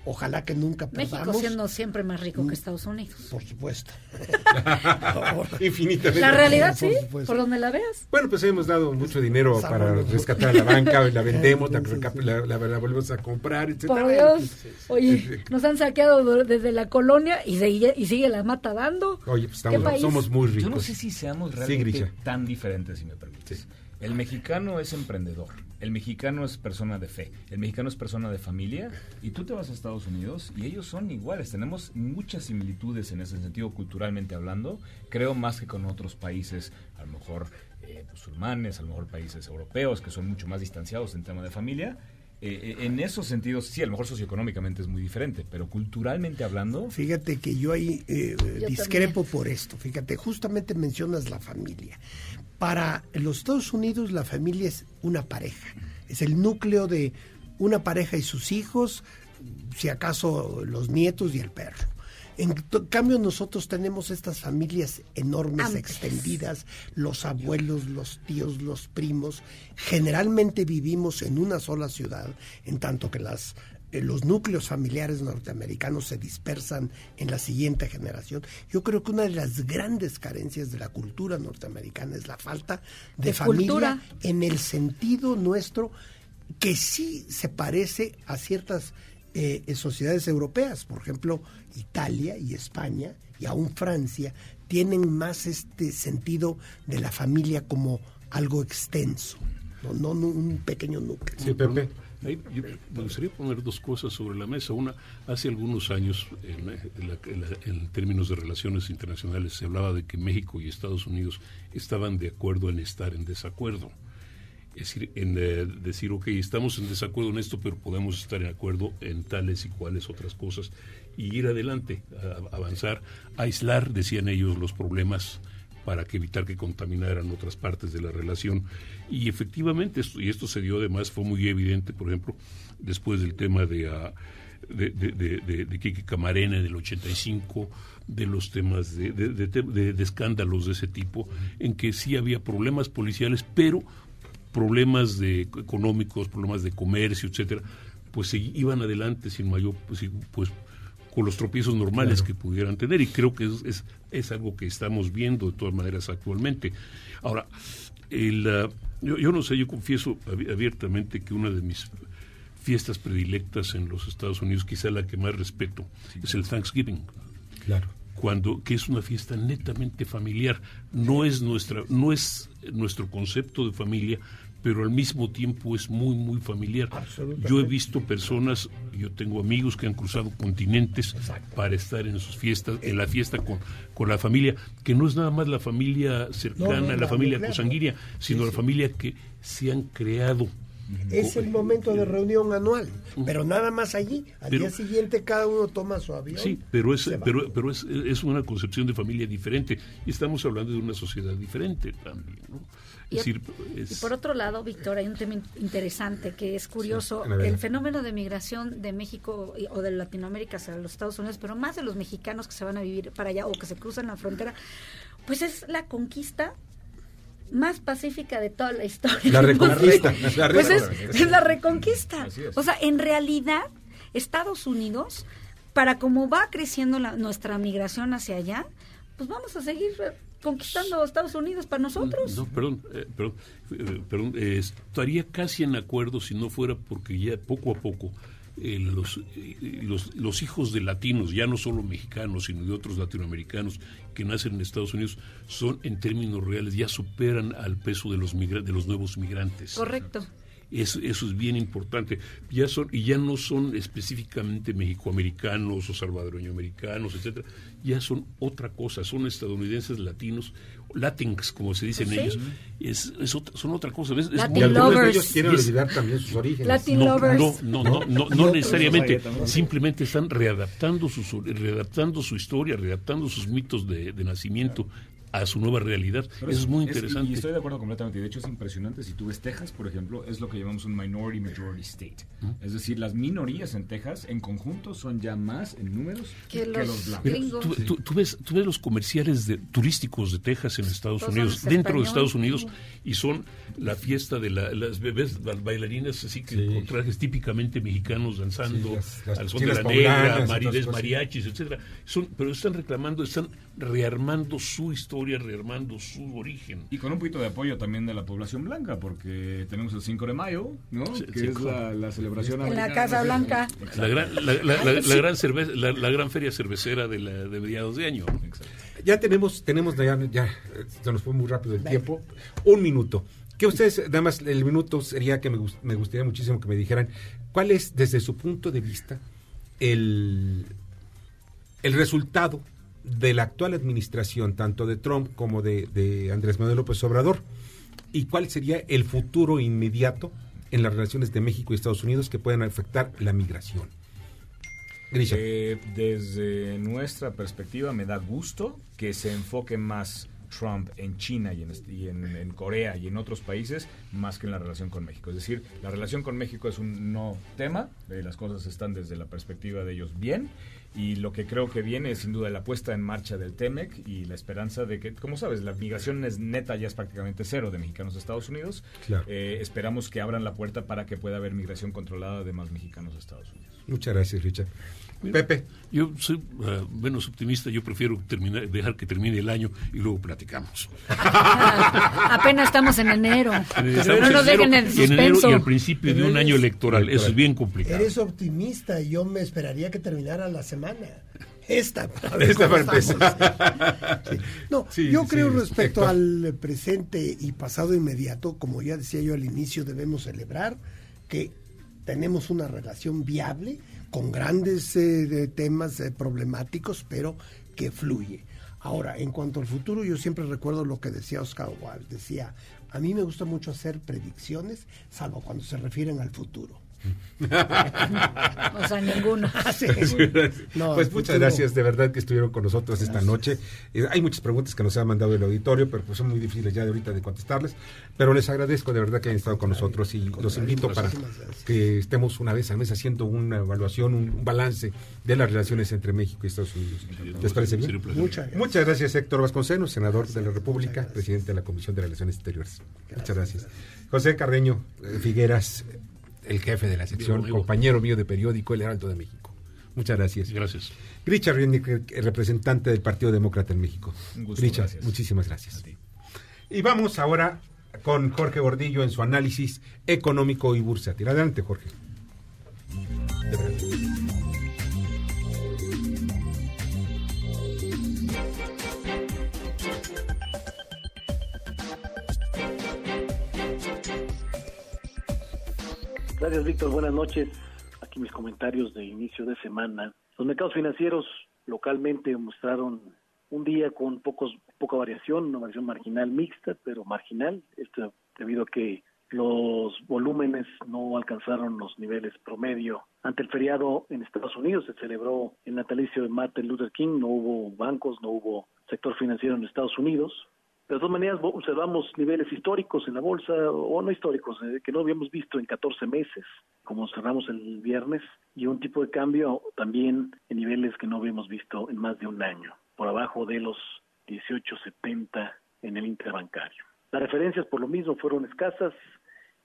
Ojalá que nunca perdamos. México siendo siempre más rico que Estados Unidos. Por supuesto. Infinitamente. La realidad sí, por, donde la veas. Bueno, pues hemos dado mucho dinero para rescatar a la banca, la vendemos, la, la, volvemos a comprar, etc. Por Dios. Oye, nos han saqueado desde la colonia y, y sigue la mata dando. Oye, pues estamos, somos muy ricos. Yo no sé si seamos realmente tan diferentes, si me permites. El mexicano es emprendedor el mexicano es persona de fe, el mexicano es persona de familia y tú te vas a Estados Unidos y ellos son iguales. Tenemos muchas similitudes en ese sentido culturalmente hablando, creo más que con otros países, a lo mejor eh, musulmanes, a lo mejor países europeos que son mucho más distanciados en tema de familia. Eh, eh, en esos sentidos, sí, a lo mejor socioeconómicamente es muy diferente, pero culturalmente hablando... Fíjate que yo ahí discrepo por esto, fíjate, justamente mencionas la familia. Para los Estados Unidos la familia es una pareja, es el núcleo de una pareja y sus hijos, si acaso los nietos y el perro. En cambio nosotros tenemos estas familias enormes, extendidas, los abuelos, los tíos, los primos. Generalmente vivimos en una sola ciudad, en tanto que las los núcleos familiares norteamericanos se dispersan en la siguiente generación. Yo creo que una de las grandes carencias de la cultura norteamericana es la falta de, familia en el sentido nuestro que sí se parece a ciertas eh, sociedades europeas, por ejemplo, Italia y España y aún Francia tienen más este sentido de la familia como algo extenso, no, un pequeño núcleo. Sí, Pepe me gustaría poner dos cosas sobre la mesa. Una, hace algunos años, en, términos de relaciones internacionales, se hablaba de que México y Estados Unidos estaban de acuerdo en estar en desacuerdo. Es decir, en eh, decir, ok, estamos en desacuerdo en esto, pero podemos estar en acuerdo en tales y cuales otras cosas y ir adelante, avanzar, aislar, decían ellos, los problemas para que evitar que contaminaran otras partes de la relación. Y efectivamente, esto, y esto se dio además, fue muy evidente, por ejemplo, después del tema de, uh, de, de, Camarena en el 85, de los temas de, de, escándalos de ese tipo, en que sí había problemas policiales, pero problemas de económicos, problemas de comercio, etcétera, pues se iban adelante sin mayor, pues, pues con los tropiezos normales que pudieran tener y creo que es, es, algo que estamos viendo de todas maneras actualmente. Ahora, el, ah, yo, no sé, yo confieso abiertamente que una de mis fiestas predilectas en los Estados Unidos, quizá la que más respeto, es el Thanksgiving. Claro. Cuando, que es una fiesta netamente familiar, no es nuestra, no es nuestro concepto de familia, pero al mismo tiempo es muy, muy familiar. Yo he visto personas, yo tengo amigos que han cruzado continentes para estar en sus fiestas, en la fiesta con, con la familia, que no es nada más la familia cercana, la, familia cosanguínea, sino la familia que se han creado. Es el momento de reunión anual, pero nada más allí. Al día siguiente cada uno toma su avión. Sí, pero es, pero, pero es, es, una concepción de familia diferente y estamos hablando de una sociedad diferente también. ¿no? Y, por otro lado, Víctor, hay un tema interesante que es curioso, el fenómeno de migración de México o de Latinoamérica hacia los Estados Unidos, pero más de los mexicanos que se van a vivir para allá o que se cruzan la frontera, pues es la conquista más pacífica de toda la historia. La reconquista. pues es, la reconquista. O sea, en realidad, Estados Unidos, para cómo va creciendo nuestra migración hacia allá, pues vamos a seguir conquistando Estados Unidos para nosotros. No, perdón, eh, perdón, eh, perdón eh, estaría casi en acuerdo si no fuera porque ya poco a poco los, los, los, hijos de latinos, ya no solo mexicanos, sino de otros latinoamericanos que nacen en Estados Unidos, son en términos reales, ya superan al peso de los, de los nuevos migrantes. Correcto. Eso, eso es bien importante. Ya son, y ya no son específicamente mexicoamericanos o salvadoreñoamericanos, etcétera. Ya son otra cosa, son estadounidenses latinos, latins, como se dicen ellos. Es, son otra cosa. Es, Latin lovers. ellos quieren olvidar también sus orígenes. Latin no, lovers. No, no, no, no, necesariamente. Simplemente están readaptando su, readaptando su historia, readaptando sus mitos de, de nacimiento a su nueva realidad. Eso es muy interesante. y estoy de acuerdo completamente. De hecho, es impresionante. Si tú ves Texas, por ejemplo, es lo que llamamos un minority majority state. Es decir, las minorías en Texas en conjunto son ya más en números que, los, blancos. tú, ves, tú ves los comerciales de, turísticos de Texas en Estados Unidos, dentro de Estados Unidos, y son la fiesta de las bebés, las bailarinas así que con trajes típicamente mexicanos danzando al son de la negra, marides, mariachis, etcétera. Son, pero están reclamando, están rearmando su historia, rearmando su origen. Y con un poquito de apoyo también de la población blanca, porque tenemos el 5 de mayo, ¿no? que es la, celebración En la Casa Blanca. La gran, la, gran la, gran feria cervecera de, de mediados de año. Ya tenemos, tenemos ya, ya, se nos fue muy rápido el tiempo. Un minuto. Que ustedes, nada más el minuto sería que me, me gustaría muchísimo que me dijeran cuál es, desde su punto de vista, el, el resultado de la actual administración, tanto de Trump como de, Andrés Manuel López Obrador, y cuál sería el futuro inmediato en las relaciones de México y Estados Unidos que puedan afectar la migración. Eh, desde nuestra perspectiva me da gusto que se enfoque más Trump en China y, en, en, Corea y en otros países más que en la relación con México. Es decir, la relación con México es un no tema, eh, las cosas están desde la perspectiva de ellos bien y lo que creo que viene es sin duda la puesta en marcha del TEMEC y la esperanza de que, como sabes, la migración es neta, ya es prácticamente cero de mexicanos a Estados Unidos. Eh, esperamos que abran la puerta para que pueda haber migración controlada de más mexicanos a Estados Unidos. Muchas gracias, Richard. Pepe. Yo soy eh, menos optimista, yo prefiero terminar, dejar que termine el año y luego platicamos. Apenas estamos en enero. no nos dejen en suspenso. y al principio de un año electoral, eso es bien complicado. Eres optimista, yo me esperaría que terminara la semana. Esta para, Esta para. No, yo creo respecto al presente y pasado inmediato, como ya decía yo al inicio, debemos celebrar que tenemos una relación viable con grandes eh, temas eh, problemáticos, pero que fluye. Ahora, en cuanto al futuro, yo siempre recuerdo lo que decía Oscar Wilde. Decía, a mí me gusta mucho hacer predicciones, salvo cuando se refieren al futuro. o sea, ninguno. pues muchas gracias de verdad que estuvieron con nosotros esta noche. Eh, hay muchas preguntas que nos han mandado el auditorio, pero pues son muy difíciles ya de ahorita de contestarles. Pero les agradezco de verdad que hayan estado con nosotros y los invito para que estemos una vez al mes haciendo una evaluación, un, balance de las relaciones entre México y Estados Unidos. ¿Les parece bien? Muchas gracias. Muchas gracias Héctor Vasconcelos, senador de la República, presidente de la Comisión de Relaciones Exteriores. Muchas gracias. José Carreño eh, Figueras, el jefe de la sección, compañero mío de periódico El Heraldo de México. Muchas gracias. Gracias. Richard el representante del Partido Demócrata en México. Richard, muchísimas gracias. Y vamos ahora con Jorge Gordillo en su análisis económico y bursátil. Adelante, Jorge. Gracias, Víctor. Buenas noches. Aquí mis comentarios de inicio de semana. Los mercados financieros localmente mostraron un día con pocos poca variación, una variación marginal mixta, pero marginal, esto debido a que los volúmenes no alcanzaron los niveles promedio. Ante el feriado en Estados Unidos se celebró el natalicio de Martin Luther King, no hubo bancos, no hubo sector financiero en Estados Unidos, de todas maneras, observamos niveles históricos en la bolsa, o no históricos, eh, que no habíamos visto en 14 meses, como cerramos el viernes, y un tipo de cambio también en niveles que no habíamos visto en más de un año, por abajo de los 18.70 en el interbancario. Las referencias por lo mismo fueron escasas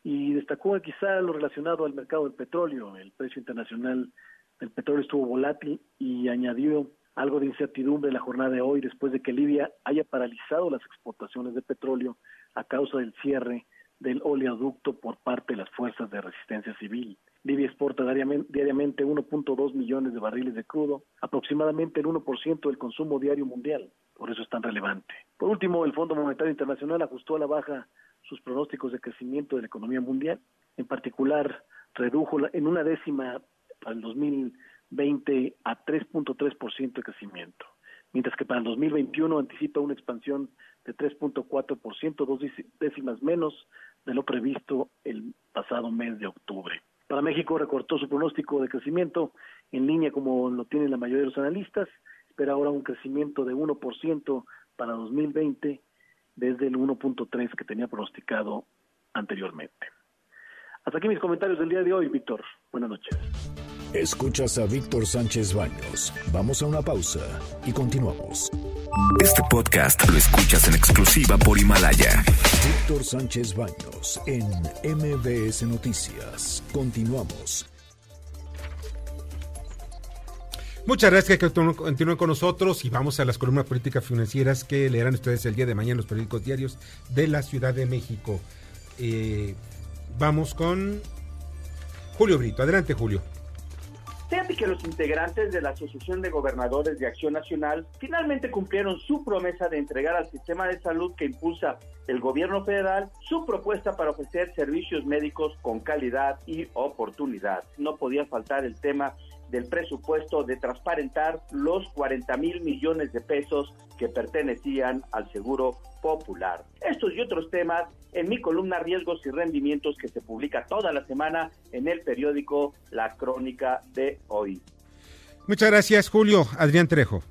y destacó quizá lo relacionado al mercado del petróleo. El precio internacional del petróleo estuvo volátil y añadió algo de incertidumbre la jornada de hoy después de que Libia haya paralizado las exportaciones de petróleo a causa del cierre del oleoducto por parte de las fuerzas de resistencia civil. Libia exporta diariamente 1.2 millones de barriles de crudo, aproximadamente el 1% del consumo diario mundial. Por eso es tan relevante. Por último, el Fondo Monetario Internacional ajustó a la baja sus pronósticos de crecimiento de la economía mundial. En particular, redujo en una décima para el 2000 20 a 3.3% de crecimiento, mientras que para el 2021 anticipa una expansión de 3.4%, dos décimas menos de lo previsto el pasado mes de octubre. Para México recortó su pronóstico de crecimiento en línea como lo tienen la mayoría de los analistas, espera ahora un crecimiento de 1% para 2020 desde el 1.3 que tenía pronosticado anteriormente. Hasta aquí mis comentarios del día de hoy, Víctor. Buenas noches. Escuchas a Víctor Sánchez Baños. Vamos a una pausa y continuamos. Este podcast lo escuchas en exclusiva por Himalaya. Víctor Sánchez Baños en MBS Noticias. Continuamos. Muchas gracias que continúen con nosotros y vamos a las columnas políticas financieras que leerán ustedes el día de mañana en los periódicos diarios de la Ciudad de México. Eh, vamos con Julio Brito. Adelante, Julio. Fíjate que los integrantes de la Asociación de Gobernadores de Acción Nacional finalmente cumplieron su promesa de entregar al sistema de salud que impulsa el gobierno federal su propuesta para ofrecer servicios médicos con calidad y oportunidad. No podía faltar el tema del presupuesto de transparentar los 40 mil millones de pesos que pertenecían al Seguro Popular. Estos y otros temas en mi columna Riesgos y Rendimientos que se publica toda la semana en el periódico La Crónica de hoy. Muchas gracias, Julio. Adrián Trejo.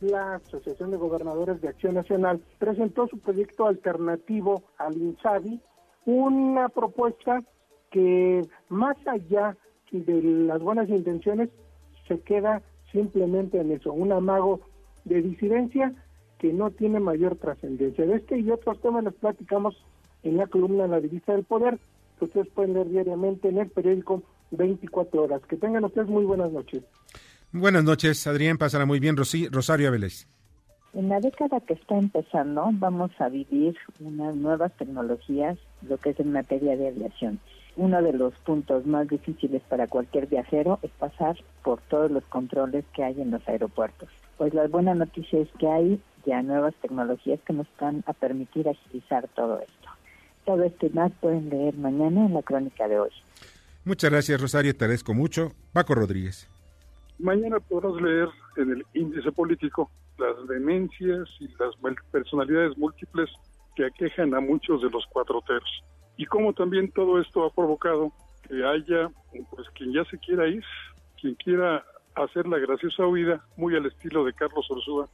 La Asociación de Gobernadores de Acción Nacional presentó su proyecto alternativo al INSABI, una propuesta que más allá de las buenas intenciones se queda simplemente en eso, un amago de disidencia que no tiene mayor trascendencia. De este y otros temas les platicamos en la columna La Divisa del Poder, que ustedes pueden leer diariamente en el periódico 24 horas. Que tengan ustedes muy buenas noches. Buenas noches, Adrián, pásala muy bien. Rosario Vélez. En la década que está empezando vamos a vivir unas nuevas tecnologías, lo que es en materia de aviación uno de los puntos más difíciles para cualquier viajero es pasar por todos los controles que hay en los aeropuertos. Pues la buena noticia es que hay ya nuevas tecnologías que nos van a permitir agilizar todo esto. Todo esto y más pueden leer mañana en la crónica de hoy. Muchas gracias, Rosario. Te agradezco mucho. Paco Rodríguez. Mañana podrás leer en el índice político las demencias y las personalidades múltiples que aquejan a muchos de los cuatro teros y cómo también todo esto ha provocado que haya pues quien ya se quiera ir, quien quiera hacer la graciosa huida, muy al estilo de Carlos Orsúa,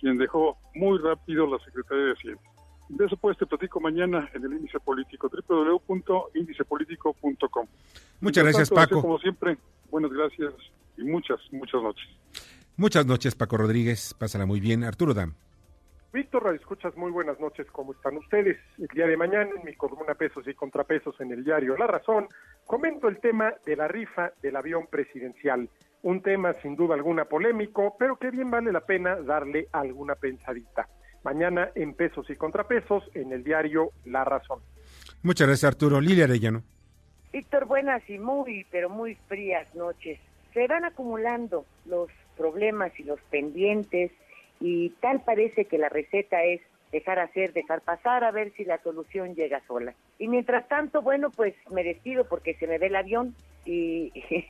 quien dejó muy rápido la Secretaría de Hacienda. De eso pues te platico mañana en el índice político, www.indicepolitico.com. Muchas gracias, Paco. Como siempre, buenas gracias y muchas, muchas noches. Muchas noches, Paco Rodríguez. Pásala muy bien. Arturo Dam. Víctor Radio Escuchas, muy buenas noches, ¿cómo están ustedes? El día de mañana, en mi columna Pesos y Contrapesos en el diario La Razón, comento el tema de la rifa del avión presidencial. Un tema sin duda alguna polémico, pero que bien vale la pena darle alguna pensadita. Mañana en Pesos y Contrapesos en el diario La Razón. Muchas gracias, Arturo. Lilia Arellano. Víctor, buenas y muy, pero muy frías noches. Se van acumulando los problemas y los pendientes y tal parece que la receta es dejar hacer, dejar pasar, a ver si la solución llega sola. Y mientras tanto, bueno, pues me despido porque se me ve el avión y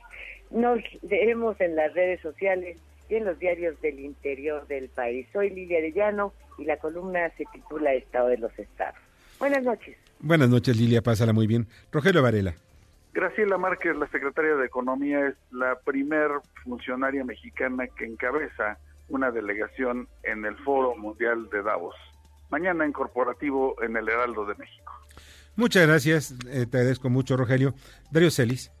nos leemos en las redes sociales y en los diarios del interior del país. Soy Lidia Arellano y la columna se titula Estado de los Estados. Buenas noches. Buenas noches, Lilia, pásala muy bien. Rogelio Varela. Graciela Márquez, la secretaria de Economía, es la primer funcionaria mexicana que encabeza una delegación en el Foro Mundial de Davos. Mañana en corporativo en el Heraldo de México. Muchas gracias, eh, te agradezco mucho, Rogelio. Darío Celis.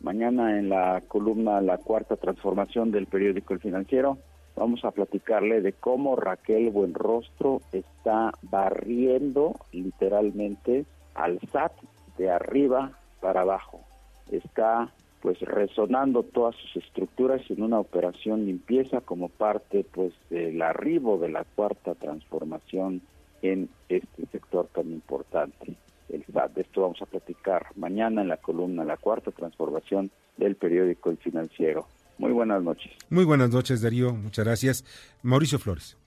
Mañana en la columna La Cuarta Transformación del periódico El Financiero vamos a platicarle de cómo Raquel Buenrostro está barriendo literalmente al SAT de arriba para abajo. Está pues resonando todas sus estructuras en una operación limpieza como parte pues del arribo de la cuarta transformación en este sector tan importante. El De esto vamos a platicar mañana en la columna La cuarta transformación del periódico El Financiero. Muy buenas noches. Muy buenas noches, Darío. Muchas gracias. Mauricio Flores.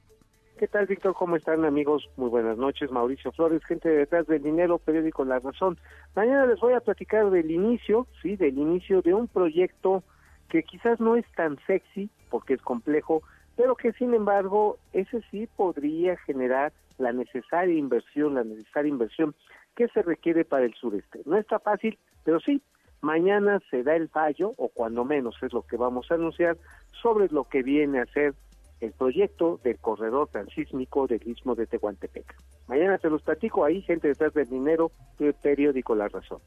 ¿Qué tal, Víctor? ¿Cómo están, amigos? Muy buenas noches. Mauricio Flores, gente detrás del dinero, periódico La Razón. Mañana les voy a platicar del inicio, sí, del inicio de un proyecto que quizás no es tan sexy porque es complejo, pero que sin embargo ese sí podría generar la necesaria inversión, la necesaria inversión que se requiere para el sureste. No está fácil, pero sí, mañana se da el fallo, o cuando menos es lo que vamos a anunciar, sobre lo que viene a ser el proyecto del corredor transísmico del Istmo de Tehuantepec. Mañana se los platico ahí, gente detrás del dinero, periódico La Razón.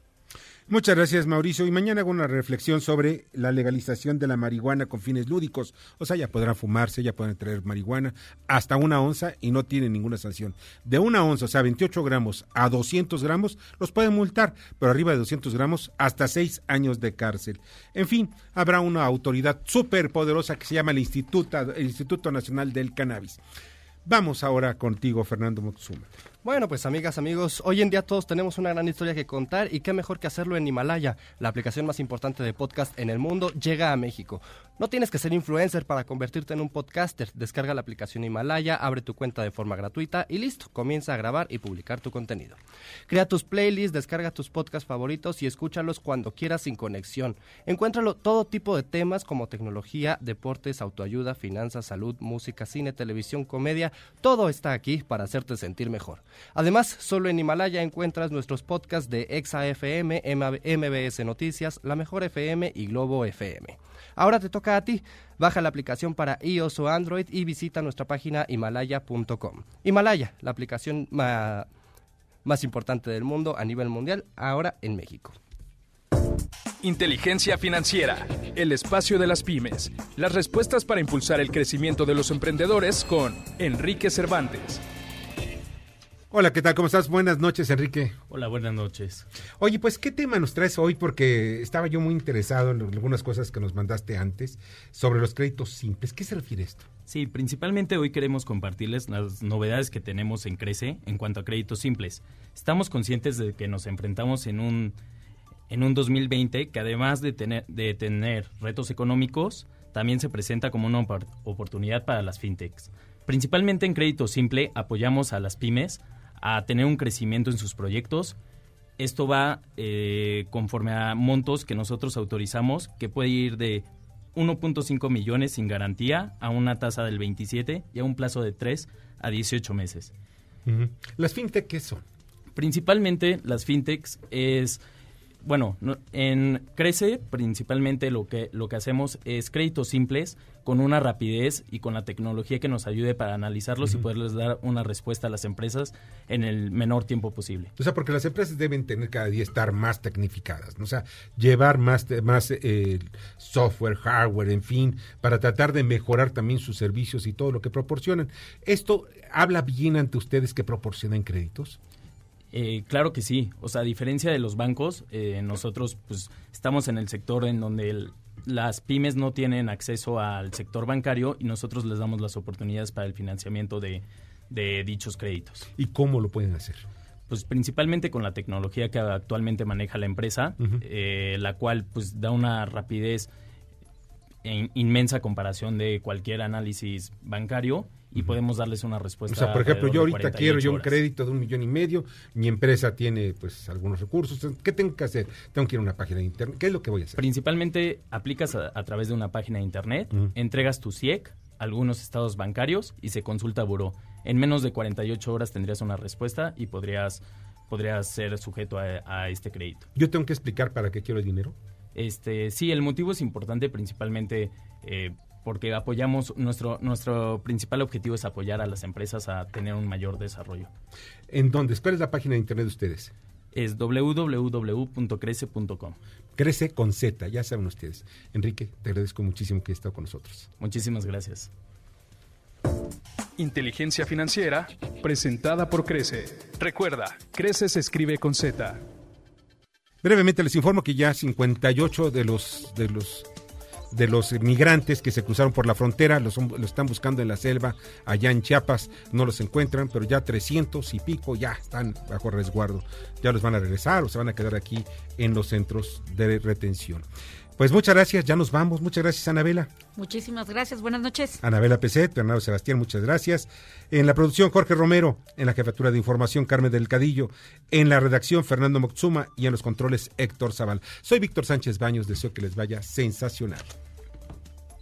Muchas gracias, Mauricio. Y mañana hago una reflexión sobre la legalización de la marihuana con fines lúdicos. O sea, ya podrán fumarse, ya pueden traer marihuana hasta una onza y no tienen ninguna sanción. De una onza, o sea, 28 gramos a 200 gramos, los pueden multar, pero arriba de 200 gramos, hasta seis años de cárcel. En fin, habrá una autoridad súper poderosa que se llama el Instituto, el Instituto Nacional del Cannabis. Vamos ahora contigo, Fernando Motsuma. Bueno, pues amigas, amigos, hoy en día todos tenemos una gran historia que contar y qué mejor que hacerlo en Himalaya, la aplicación más importante de podcast en el mundo, llega a México. No tienes que ser influencer para convertirte en un podcaster. Descarga la aplicación Himalaya, abre tu cuenta de forma gratuita y listo, comienza a grabar y publicar tu contenido. Crea tus playlists, descarga tus podcasts favoritos y escúchalos cuando quieras sin conexión. Encuéntralo todo tipo de temas como tecnología, deportes, autoayuda, finanzas, salud, música, cine, televisión, comedia, todo está aquí para hacerte sentir mejor. Además, solo en Himalaya encuentras nuestros podcasts de ExaFM, MBS Noticias, La Mejor FM y Globo FM. Ahora te toca a ti. Baja la aplicación para iOS o Android y visita nuestra página himalaya.com. Himalaya, la aplicación más importante del mundo a nivel mundial, ahora en México. Inteligencia financiera, el espacio de las pymes, las respuestas para impulsar el crecimiento de los emprendedores con Enrique Cervantes. Hola, ¿qué tal? ¿Cómo estás? Buenas noches, Enrique. Hola, buenas noches. Oye, pues, ¿qué tema nos traes hoy? Porque estaba yo muy interesado en algunas cosas que nos mandaste antes sobre los créditos simples. ¿Qué se refiere esto? Sí, principalmente hoy queremos compartirles las novedades que tenemos en Crece en cuanto a créditos simples. Estamos conscientes de que nos enfrentamos en un, en un 2020 que además de tener, de tener retos económicos, también se presenta como una oportunidad para las fintechs. Principalmente en crédito simple apoyamos a las pymes a tener un crecimiento en sus proyectos. Esto va eh, conforme a montos que nosotros autorizamos, que puede ir de 1.5 millones sin garantía a una tasa del 27 y a un plazo de 3 a 18 meses. ¿Las fintech qué son? Principalmente las fintechs es bueno, en Crece principalmente lo que, lo que hacemos es créditos simples con una rapidez y con la tecnología que nos ayude para analizarlos y poderles dar una respuesta a las empresas en el menor tiempo posible. O sea, porque las empresas deben tener cada día estar más tecnificadas, ¿no? o sea, llevar más, más eh, software, hardware, en fin, para tratar de mejorar también sus servicios y todo lo que proporcionan. ¿Esto habla bien ante ustedes que proporcionan créditos? Eh, claro que sí. O sea, a diferencia de los bancos, eh, nosotros pues estamos en el sector en donde las pymes no tienen acceso al sector bancario y nosotros les damos las oportunidades para el financiamiento de, dichos créditos. ¿Y cómo lo pueden hacer? Pues principalmente con la tecnología que actualmente maneja la empresa, eh, la cual pues da una rapidez en inmensa comparación de cualquier análisis bancario y podemos darles una respuesta. O sea, por ejemplo, yo ahorita quiero yo un crédito de un millón y medio, mi empresa tiene pues algunos recursos, ¿qué tengo que hacer? Tengo que ir a una página de internet, ¿qué es lo que voy a hacer? Principalmente aplicas a, través de una página de internet, entregas tu CIEC, algunos estados bancarios y se consulta a buró. En menos de 48 horas tendrías una respuesta y podrías, podrías ser sujeto a, este crédito. ¿Yo tengo que explicar para qué quiero el dinero? Este, sí, el motivo es importante principalmente eh, porque apoyamos, nuestro, nuestro principal objetivo es apoyar a las empresas a tener un mayor desarrollo. ¿En dónde? ¿Cuál es la página de internet de ustedes? Es www.crece.com. Crece con Z, ya saben ustedes. Enrique, te agradezco muchísimo que hayas estado con nosotros. Muchísimas gracias. Inteligencia financiera, presentada por Crece. Recuerda, Crece se escribe con Z. Brevemente les informo que ya 58 de los, de los de los migrantes que se cruzaron por la frontera, los, están buscando en la selva, allá en Chiapas, no los encuentran, pero ya 300 y pico ya están bajo resguardo. Ya los van a regresar o se van a quedar aquí en los centros de retención. Pues muchas gracias, ya nos vamos. Muchas gracias, Anabela. Muchísimas gracias, buenas noches. Anabela Peset, Bernardo Sebastián, muchas gracias. En la producción, Jorge Romero. En la jefatura de información, Carmen del Cadillo. En la redacción, Fernando Moxuma. Y en los controles, Héctor Zaval. Soy Víctor Sánchez Baños, deseo que les vaya sensacional.